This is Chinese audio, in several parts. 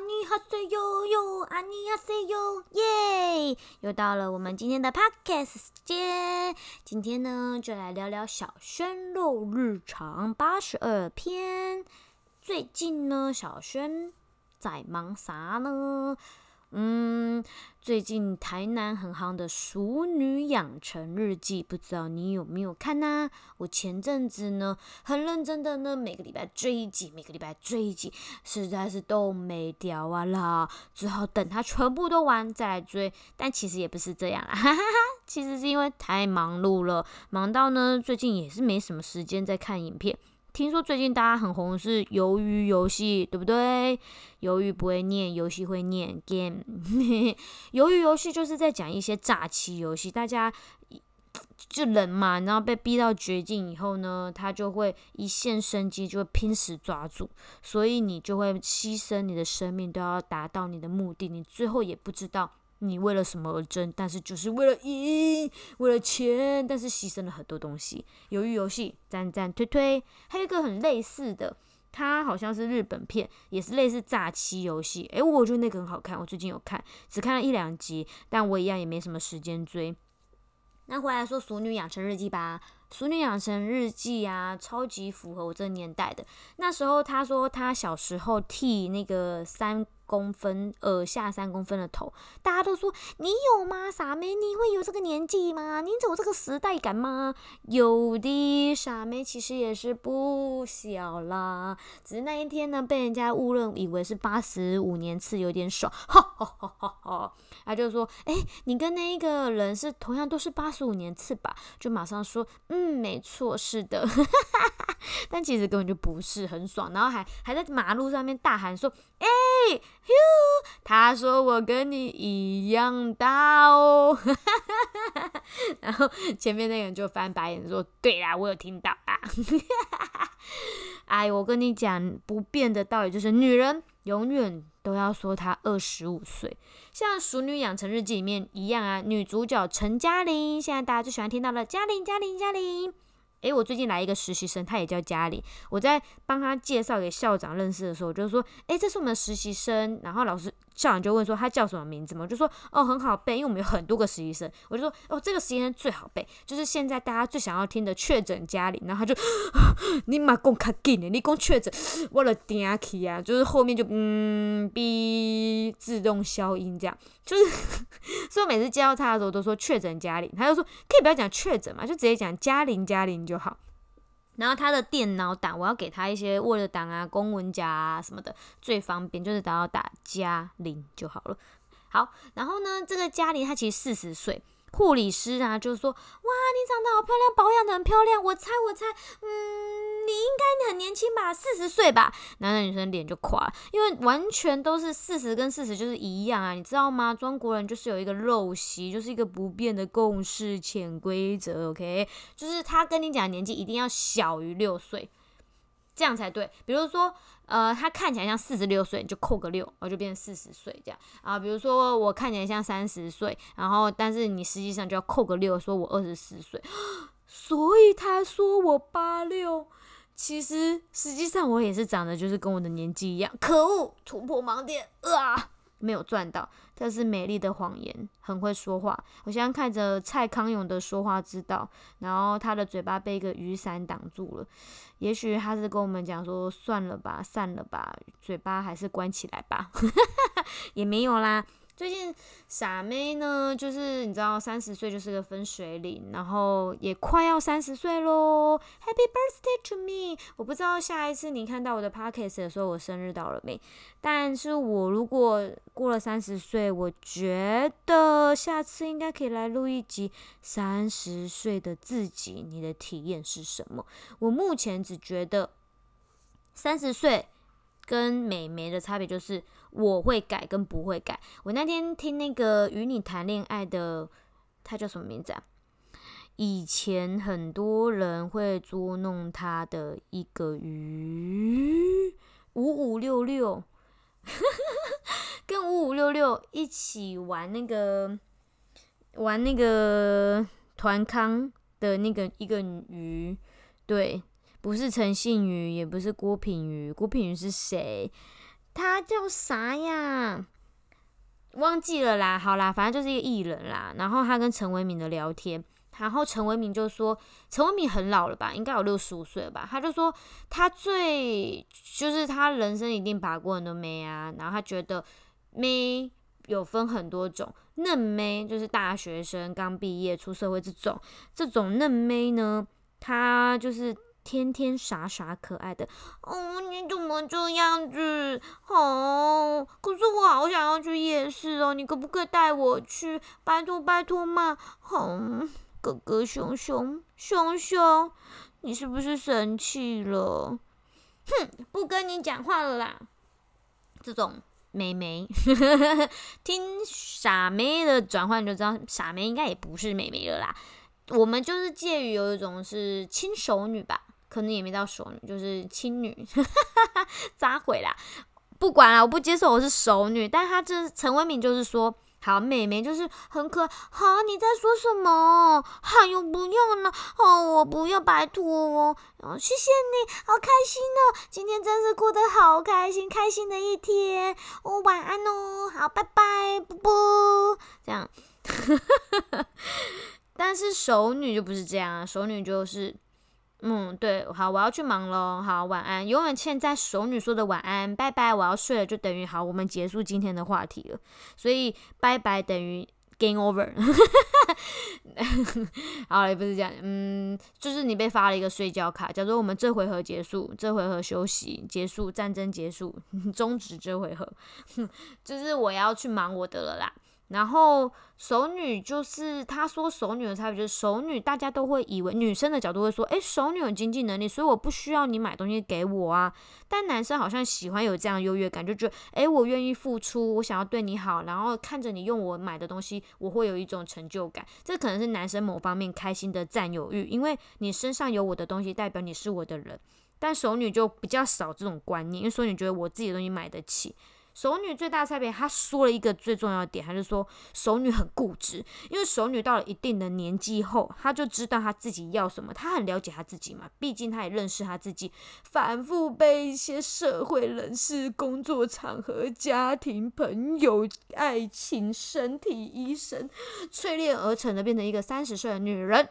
尼哈塞哟哟，阿尼哈塞哟，耶！又到了我们今天的 podcast 时间，今天呢就来聊聊小轩肉日常八十二篇。最近呢，小轩在忙啥呢？嗯，最近台南很夯的《熟女养成日记》，不知道你有没有看呢？我前阵子呢，很认真的呢，每个礼拜追一集，每个礼拜追一集，实在是都没掉啊啦，只好等它全部都完再来追。但其实也不是这样啦，哈哈哈，其实是因为太忙碌了，忙到呢，最近也是没什么时间在看影片。听说最近大家很红是鱿鱼游戏，对不对？鱿鱼不会念，游戏会念 game。鱿鱼游戏就是在讲一些诈欺游戏，大家就人嘛，然后被逼到绝境以后呢，他就会一线生机，就会拼死抓住，所以你就会牺牲你的生命，都要达到你的目的，你最后也不知道。你为了什么而争？但是就是为了赢，为了钱，但是牺牲了很多东西。鱿鱼游戏，赞赞推推。还有一个很类似的，它好像是日本片，也是类似诈欺游戏。诶，我觉得那个很好看，我最近有看，只看了一两集，但我一样也没什么时间追。那回来说《熟女养成日记》吧，《熟女养成日记》啊，超级符合我这个年代的。那时候他说他小时候替那个三。公分，耳下三公分的头，大家都说你有吗？傻妹，你会有这个年纪吗？你有这个时代感吗？有的，傻妹其实也是不小啦，只是那一天呢，被人家误认以为是八十五年次，有点爽，哈哈哈哈哈。他就说，哎，你跟那一个人是同样都是八十五年次吧？就马上说，嗯，没错，是的，但其实根本就不是很爽，然后还还在马路上面大喊说，哎。哟，他说我跟你一样大哦，然后前面那个人就翻白眼说：“对啦，我有听到啊。”哎，我跟你讲，不变的道理就是，女人永远都要说她二十五岁，像《熟女养成日记》里面一样啊。女主角陈嘉玲，现在大家最喜欢听到的嘉玲，嘉玲，嘉玲。诶，我最近来一个实习生，他也叫嘉玲。我在帮他介绍给校长认识的时候，我就说，诶，这是我们实习生。然后老师。校长就问说他叫什么名字嘛？我就说哦很好背，因为我们有很多个实习生。我就说哦这个实习生最好背，就是现在大家最想要听的确诊嘉玲。然后他就 你妈讲卡紧的，你讲确诊，我了顶起啊，就是后面就嗯哔自动消音这样，就是 所以我每次介绍他的时候都说确诊嘉玲，他就说可以不要讲确诊嘛，就直接讲嘉玲嘉玲就好。然后他的电脑档，我要给他一些 Word 档啊、公文夹啊什么的，最方便就是打到打加零就好了。好，然后呢，这个嘉玲她其实四十岁。护理师啊，就说：“哇，你长得好漂亮，保养的很漂亮。我猜，我猜，嗯，你应该很年轻吧，四十岁吧。”男的女生脸就垮，因为完全都是四十跟四十就是一样啊，你知道吗？中国人就是有一个陋习，就是一个不变的共识潜规则。OK，就是他跟你讲年纪一定要小于六岁。这样才对。比如说，呃，他看起来像四十六岁，你就扣个六，我就变成四十岁这样啊。比如说我看起来像三十岁，然后但是你实际上就要扣个六，说我二十四岁。所以他说我八六，其实实际上我也是长得就是跟我的年纪一样。可恶，突破盲点啊！没有赚到，这是美丽的谎言，很会说话。我现在看着蔡康永的说话之道，然后他的嘴巴被一个雨伞挡住了。也许他是跟我们讲说，算了吧，散了吧，嘴巴还是关起来吧，也没有啦。最近傻妹呢，就是你知道，三十岁就是个分水岭，然后也快要三十岁喽。Happy birthday to me！我不知道下一次你看到我的 podcast 的时候，我生日到了没？但是我如果过了三十岁，我觉得下次应该可以来录一集三十岁的自己，你的体验是什么？我目前只觉得三十岁。跟美眉的差别就是我会改跟不会改。我那天听那个与你谈恋爱的，他叫什么名字啊？以前很多人会捉弄他的一个鱼五五六六，跟五五六六一起玩那个玩那个团康的那个一个鱼，对。不是陈信宇，也不是郭品鱼。郭品鱼是谁？他叫啥呀？忘记了啦。好啦，反正就是一个艺人啦。然后他跟陈为民的聊天，然后陈为民就说，陈为民很老了吧，应该有六十五岁了吧。他就说他最就是他人生一定把过很多妹啊，然后他觉得妹有分很多种，嫩妹就是大学生刚毕业出社会这种，这种嫩妹呢，她就是天天傻傻可爱的。哦，你怎么这样子？哦，可是我好想要去夜市哦，你可不可以带我去？拜托拜托嘛！哦，哥哥熊熊熊熊，你是不是生气了？哼，不跟你讲话了啦。这种。妹妹，听傻妹的转换就知道，傻妹应该也不是妹妹了啦。我们就是介于有一种是亲熟女吧，可能也没到熟女，就是亲女，咋回啦。不管了，我不接受我是熟女，但他这陈为民就是说。好，妹妹就是很可爱。好，你在说什么？还有不用了。哦，我不要，拜托哦。哦，谢谢你，好开心哦。今天真是过得好开心，开心的一天。哦，晚安哦。好，拜拜，啵啵。这样。但是熟女就不是这样啊，熟女就是。嗯，对，好，我要去忙喽。好，晚安。永远欠在熟女说的晚安，拜拜，我要睡了，就等于好，我们结束今天的话题了。所以拜拜等于 game over。好，也不是这样，嗯，就是你被发了一个睡觉卡，假如我们这回合结束，这回合休息结束，战争结束，终止这回合，就是我要去忙我的了啦。然后熟女就是他说熟女的差别就是熟女，大家都会以为女生的角度会说，诶，熟女有经济能力，所以我不需要你买东西给我啊。但男生好像喜欢有这样优越感，就觉得，诶，我愿意付出，我想要对你好，然后看着你用我买的东西，我会有一种成就感。这可能是男生某方面开心的占有欲，因为你身上有我的东西，代表你是我的人。但熟女就比较少这种观念，因为熟女觉得我自己的东西买得起。熟女最大的差别，她说了一个最重要的点，她就说熟女很固执，因为熟女到了一定的年纪后，她就知道她自己要什么，她很了解她自己嘛，毕竟她也认识她自己，反复被一些社会人士、工作场合、家庭、朋友、爱情、身体、医生淬炼而成的，变成一个三十岁的女人。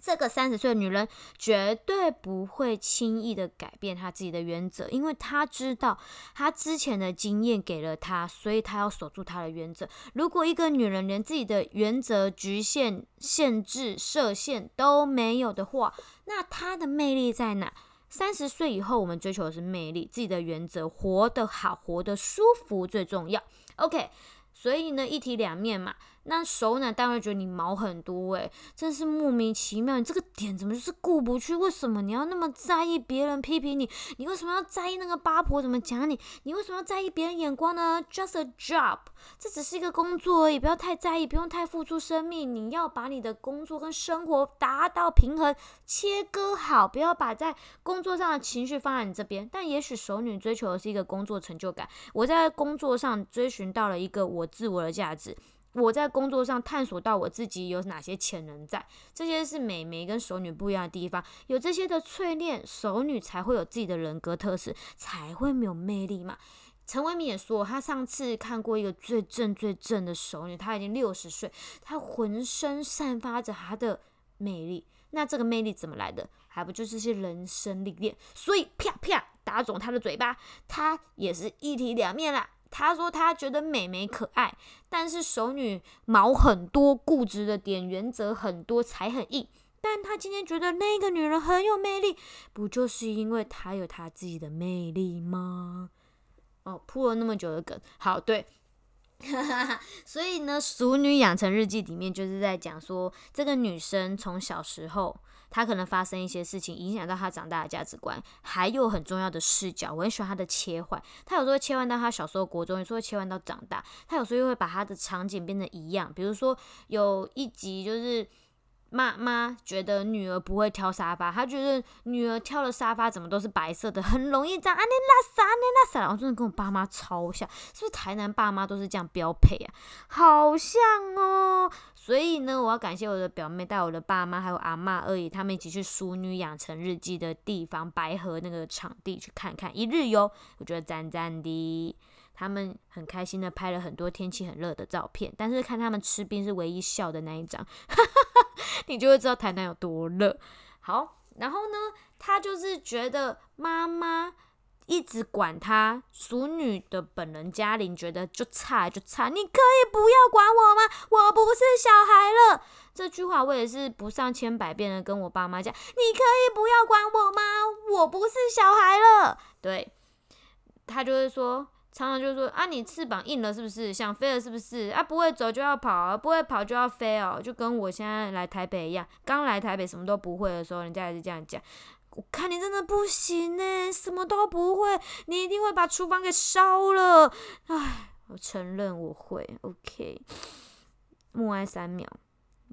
这个三十岁的女人绝对不会轻易的改变她自己的原则，因为她知道她之前的经验给了她，所以她要守住她的原则。如果一个女人连自己的原则、局限、限制、设限都没有的话，那她的魅力在哪？三十岁以后，我们追求的是魅力，自己的原则，活得好，活得舒服最重要。OK，所以呢，一体两面嘛。那熟男当然觉得你毛很多诶，真是莫名其妙，你这个点怎么就是过不去？为什么你要那么在意别人批评你？你为什么要在意那个八婆怎么讲你？你为什么要在意别人眼光呢？Just a job，这只是一个工作而已，不要太在意，不用太付出生命。你要把你的工作跟生活达到平衡，切割好，不要把在工作上的情绪放在你这边。但也许熟女追求的是一个工作成就感，我在工作上追寻到了一个我自我的价值。我在工作上探索到我自己有哪些潜能在，这些是美眉跟熟女不一样的地方。有这些的淬炼，熟女才会有自己的人格特质，才会没有魅力嘛。陈为民也说，他上次看过一个最正最正的熟女，她已经六十岁，她浑身散发着她的魅力。那这个魅力怎么来的？还不就是些人生历练？所以啪啪打肿她的嘴巴，她也是一体两面啦。他说他觉得美眉可爱，但是熟女毛很多，固执的点，原则很多，才很硬。但他今天觉得那个女人很有魅力，不就是因为她有她自己的魅力吗？哦，铺了那么久的梗，好对，所以呢，《熟女养成日记》里面就是在讲说，这个女生从小时候。她可能发生一些事情，影响到她长大的价值观，还有很重要的视角。我很喜欢她的切换，她有时候切换到她小时候国中，有时候切换到长大。她有时候又会把她的场景变得一样，比如说有一集就是妈妈觉得女儿不会挑沙发，她觉得女儿挑的沙发怎么都是白色的，很容易脏。啊，你拉撒，你拉撒，然后真的跟我爸妈超像，是不是台南爸妈都是这样标配啊？好像哦。所以呢，我要感谢我的表妹带我的爸妈还有阿妈二姨他们一起去《淑女养成日记》的地方白河那个场地去看看一日游，我觉得赞赞的。他们很开心的拍了很多天气很热的照片，但是看他们吃冰是唯一笑的那一张，你就会知道台南有多热。好，然后呢，他就是觉得妈妈一直管他，淑女的本人嘉玲觉得就差就差，你可以不要管我吗？我不是小孩了。这句话我也是不上千百遍的跟我爸妈讲，你可以不要管我吗？我不是小孩了。对他就会说。常常就说啊，你翅膀硬了是不是？想飞了是不是？啊，不会走就要跑，不会跑就要飞哦，就跟我现在来台北一样。刚来台北什么都不会的时候，人家也是这样讲。我看你真的不行呢，什么都不会，你一定会把厨房给烧了。唉，我承认我会。OK，默哀三秒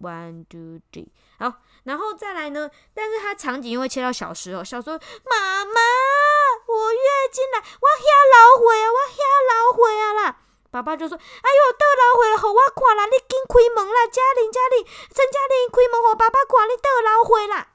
，one two three，好，然后再来呢？但是他场景又会切到小时候，小时候妈妈。我月经来，我遐老虎啊，我遐老虎啊啦！爸爸就说：“哎呦，倒老虎了，互我看啦，你紧开门啦，嘉玲，嘉玲，陈嘉玲，开门互爸爸看，你倒老虎啦！”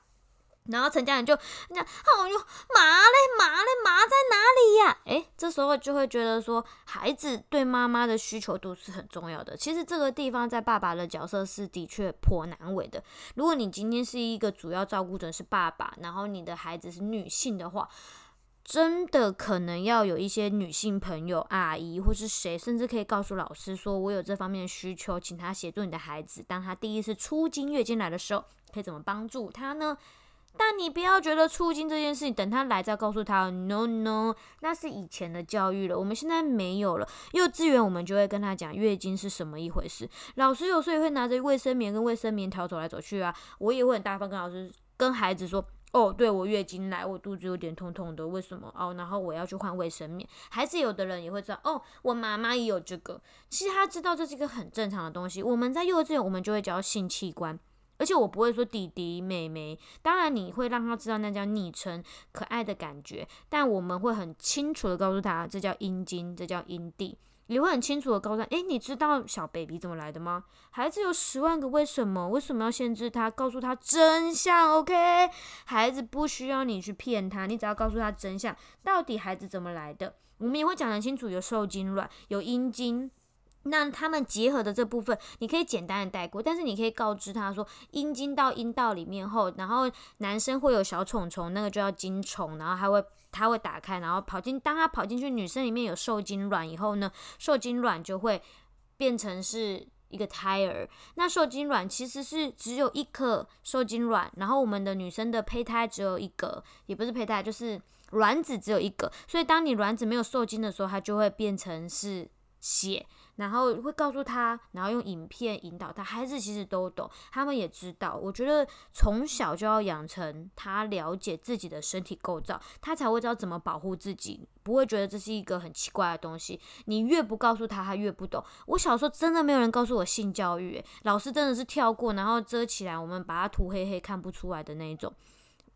然后陈家玲就讲：“哎呦，麻嘞，麻嘞，麻在哪里呀？”诶，这时候就会觉得说，孩子对妈妈的需求度是很重要的。其实这个地方在爸爸的角色是的确颇难为的。如果你今天是一个主要照顾者是爸爸，然后你的孩子是女性的话，真的可能要有一些女性朋友、阿姨或是谁，甚至可以告诉老师说：“我有这方面的需求，请他协助你的孩子。当他第一次出经、月经来的时候，可以怎么帮助他呢？”但你不要觉得出经这件事情，等他来再告诉他。No No，那是以前的教育了，我们现在没有了。幼稚园我们就会跟他讲月经是什么一回事。老师有时候也会拿着卫生棉跟卫生棉条走来走去啊。我也会很大方跟老师、跟孩子说。哦，对我月经来，我肚子有点痛痛的，为什么？哦，然后我要去换卫生棉。孩子有的人也会知道，哦，我妈妈也有这个。其实他知道这是一个很正常的东西。我们在幼稚园，我们就会教性器官，而且我不会说弟弟妹妹。当然你会让他知道那叫昵称，可爱的感觉。但我们会很清楚的告诉他，这叫阴茎，这叫阴蒂。你会很清楚的告诉他，诶，你知道小 baby 怎么来的吗？孩子有十万个为什么，为什么要限制他？告诉他真相，OK？孩子不需要你去骗他，你只要告诉他真相，到底孩子怎么来的？我们也会讲得清楚，有受精卵，有阴茎。那他们结合的这部分，你可以简单的带过，但是你可以告知他说，阴茎到阴道里面后，然后男生会有小虫虫，那个就叫精虫，然后还会它会打开，然后跑进，当它跑进去，女生里面有受精卵以后呢，受精卵就会变成是一个胎儿。那受精卵其实是只有一颗受精卵，然后我们的女生的胚胎只有一个，也不是胚胎，就是卵子只有一个，所以当你卵子没有受精的时候，它就会变成是血。然后会告诉他，然后用影片引导他。孩子其实都懂，他们也知道。我觉得从小就要养成他了解自己的身体构造，他才会知道怎么保护自己，不会觉得这是一个很奇怪的东西。你越不告诉他，他越不懂。我小时候真的没有人告诉我性教育，老师真的是跳过，然后遮起来，我们把它涂黑黑看不出来的那一种。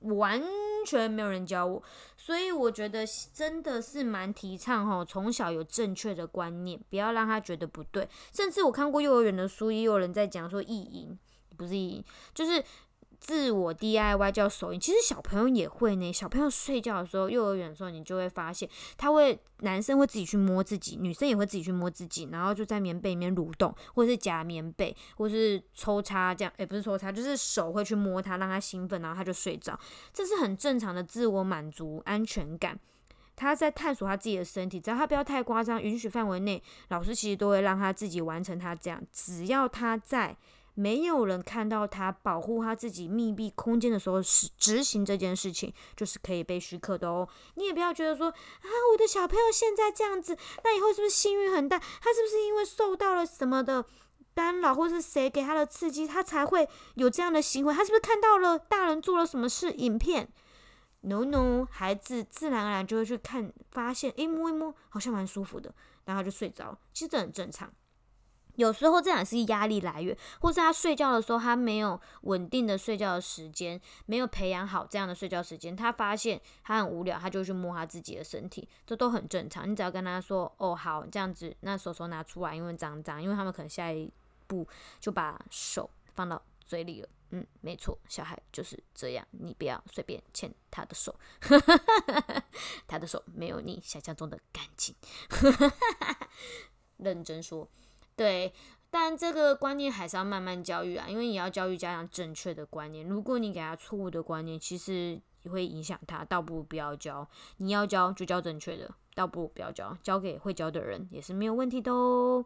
完全没有人教我，所以我觉得真的是蛮提倡哈，从小有正确的观念，不要让他觉得不对。甚至我看过幼儿园的书，也有人在讲说意淫，不是意淫，就是。自我 DIY 叫手淫，其实小朋友也会呢。小朋友睡觉的时候，幼儿园的时候，你就会发现，他会男生会自己去摸自己，女生也会自己去摸自己，然后就在棉被里面蠕动，或是夹棉被，或是抽插这样，也不是抽插，就是手会去摸他，让他兴奋，然后他就睡着。这是很正常的自我满足安全感。他在探索他自己的身体，只要他不要太夸张，允许范围内，老师其实都会让他自己完成他这样，只要他在。没有人看到他保护他自己密闭空间的时候是执行这件事情，就是可以被许可的哦。你也不要觉得说啊，我的小朋友现在这样子，那以后是不是幸运很大？他是不是因为受到了什么的干扰，或是谁给他的刺激，他才会有这样的行为？他是不是看到了大人做了什么事？影片？No No，孩子自然而然就会去看，发现诶，摸一摸好像蛮舒服的，然后就睡着。其实这很正常。有时候这也是压力来源，或是他睡觉的时候他没有稳定的睡觉的时间，没有培养好这样的睡觉时间，他发现他很无聊，他就去摸他自己的身体，这都很正常。你只要跟他说：“哦，好，这样子，那手手拿出来，因为脏脏，因为他们可能下一步就把手放到嘴里了。”嗯，没错，小孩就是这样，你不要随便牵他的手，他的手没有你想象中的干净。认真说。对，但这个观念还是要慢慢教育啊，因为你要教育家长正确的观念。如果你给他错误的观念，其实会影响他，倒不如不要教。你要教就教正确的，倒不如不要教，交给会教的人也是没有问题的哦。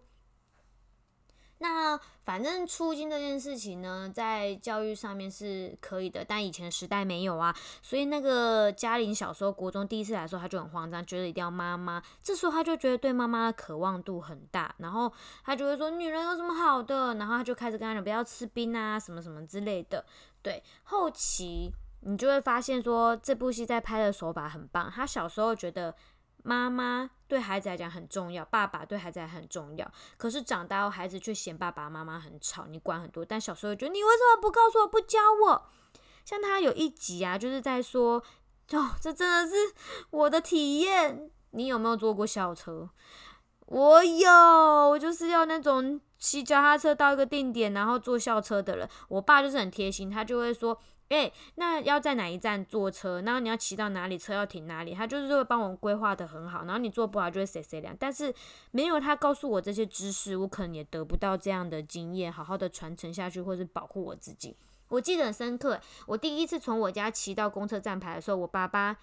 那反正出金这件事情呢，在教育上面是可以的，但以前时代没有啊，所以那个嘉玲小时候国中第一次来的时候，他就很慌张，觉得一定要妈妈。这时候他就觉得对妈妈的渴望度很大，然后他就会说女人有什么好的，然后他就开始跟他讲不要吃冰啊，什么什么之类的。对，后期你就会发现说这部戏在拍的手法很棒，他小时候觉得。妈妈对孩子来讲很重要，爸爸对孩子还很重要。可是长大后，孩子却嫌爸爸妈妈很吵，你管很多。但小时候觉得你为什么不告诉我，不教我？像他有一集啊，就是在说，哦，这真的是我的体验。你有没有坐过校车？我有，我就是要那种骑脚踏车到一个定点，然后坐校车的人。我爸就是很贴心，他就会说。哎，那要在哪一站坐车？然后你要骑到哪里，车要停哪里？他就是会帮我规划的很好。然后你做不好就会谁谁凉。但是没有他告诉我这些知识，我可能也得不到这样的经验，好好的传承下去，或是保护我自己。我记得很深刻，我第一次从我家骑到公车站牌的时候，我爸爸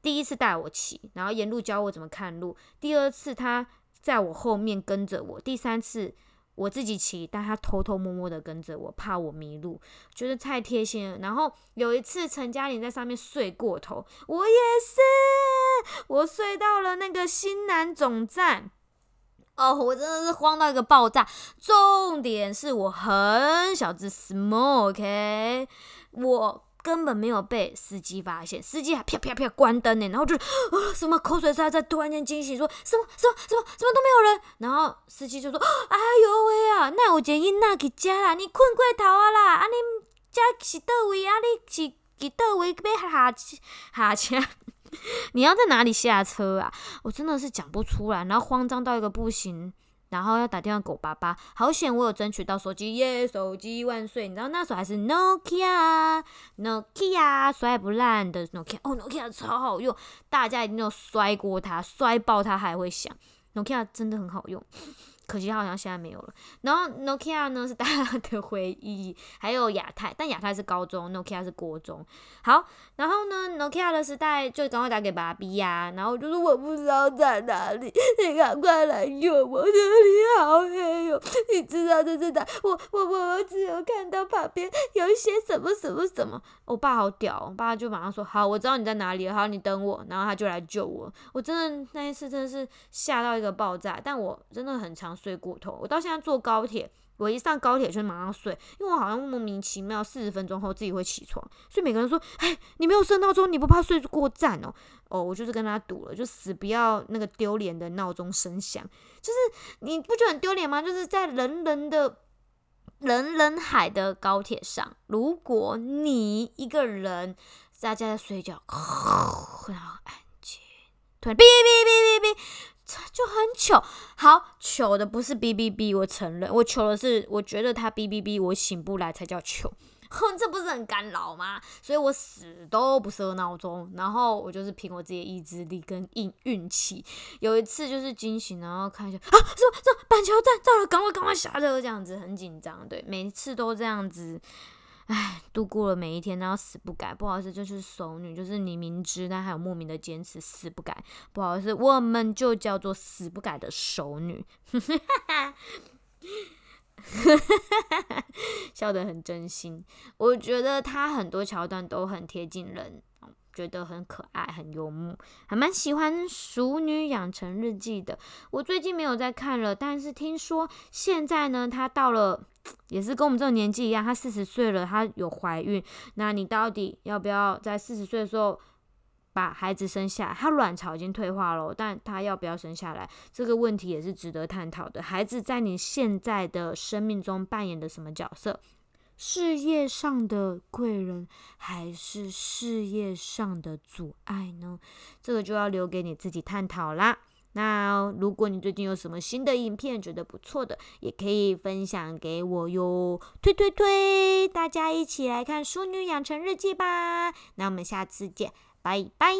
第一次带我骑，然后沿路教我怎么看路。第二次他在我后面跟着我，第三次。我自己骑，但他偷偷摸摸的跟着我，怕我迷路，觉得太贴心了。然后有一次陈嘉玲在上面睡过头，我也是，我睡到了那个新南总站，哦，我真的是慌到一个爆炸。重点是我很小只，small，OK，我。根本没有被司机发现，司机还啪啪啪关灯呢，然后就啊什么口水沙在突然间惊醒，说什么什么什么什么都没有人，然后司机就说哎呦喂啊，那有一个囡仔去家啦，你困过头啊啦，啊你家是倒位啊？你是去倒位要下下车？你要在哪里下车啊？我真的是讲不出来，然后慌张到一个不行。然后要打电话给我爸爸，好险我有争取到手机耶！手机万岁！你知道那时候还是 Nokia，Nokia 摔不烂的 Nokia，哦，Nokia 超好用，大家一定有摔过它，摔爆它还会响，Nokia 真的很好用。可惜它好像现在没有了。然后 Nokia 呢是大家的回忆，还有亚太，但亚太是高中，Nokia 是国中。好，然后呢，Nokia 的时代就赶快打给爸比呀，然后就说我不知道在哪里，你赶快来救我，这里好黑哦。你知道的，知道，我我我我只有看到旁边有一些什么什么什么。我爸好屌，我爸就马上说好，我知道你在哪里，好，你等我，然后他就来救我。我真的那一次真的是吓到一个爆炸，但我真的很常睡过头。我到现在坐高铁，我一上高铁就马上睡，因为我好像莫名其妙四十分钟后自己会起床。所以每个人说，哎，你没有设闹钟，你不怕睡过站哦？哦，我就是跟他赌了，就死不要那个丢脸的闹钟声响。就是你不觉得很丢脸吗？就是在人人的。人人海的高铁上，如果你一个人大家在睡觉，然后安静，突然哔哔哔哔哔，就很糗。好糗的不是哔哔哔，我承认，我糗的是我觉得他哔哔哔，我醒不来才叫糗。哼，这不是很干扰吗？所以我死都不设闹钟，然后我就是凭我自己的意志力跟运运气。有一次就是惊醒，然后看一下啊，什么什么板桥站到了，赶快赶快下车，这样子很紧张。对，每次都这样子，唉，度过了每一天，然后死不改。不好意思，就是熟女，就是你明知但还有莫名的坚持，死不改。不好意思，我们就叫做死不改的熟女。哈哈哈哈哈笑得很真心，我觉得他很多桥段都很贴近人，觉得很可爱、很幽默，还蛮喜欢《熟女养成日记》的。我最近没有在看了，但是听说现在呢，她到了也是跟我们这个年纪一样，她四十岁了，她有怀孕。那你到底要不要在四十岁的时候？把孩子生下来，他卵巢已经退化了，但他要不要生下来，这个问题也是值得探讨的。孩子在你现在的生命中扮演的什么角色？事业上的贵人，还是事业上的阻碍呢？这个就要留给你自己探讨啦。那如果你最近有什么新的影片觉得不错的，也可以分享给我哟，推推推！大家一起来看《淑女养成日记》吧。那我们下次见，拜拜。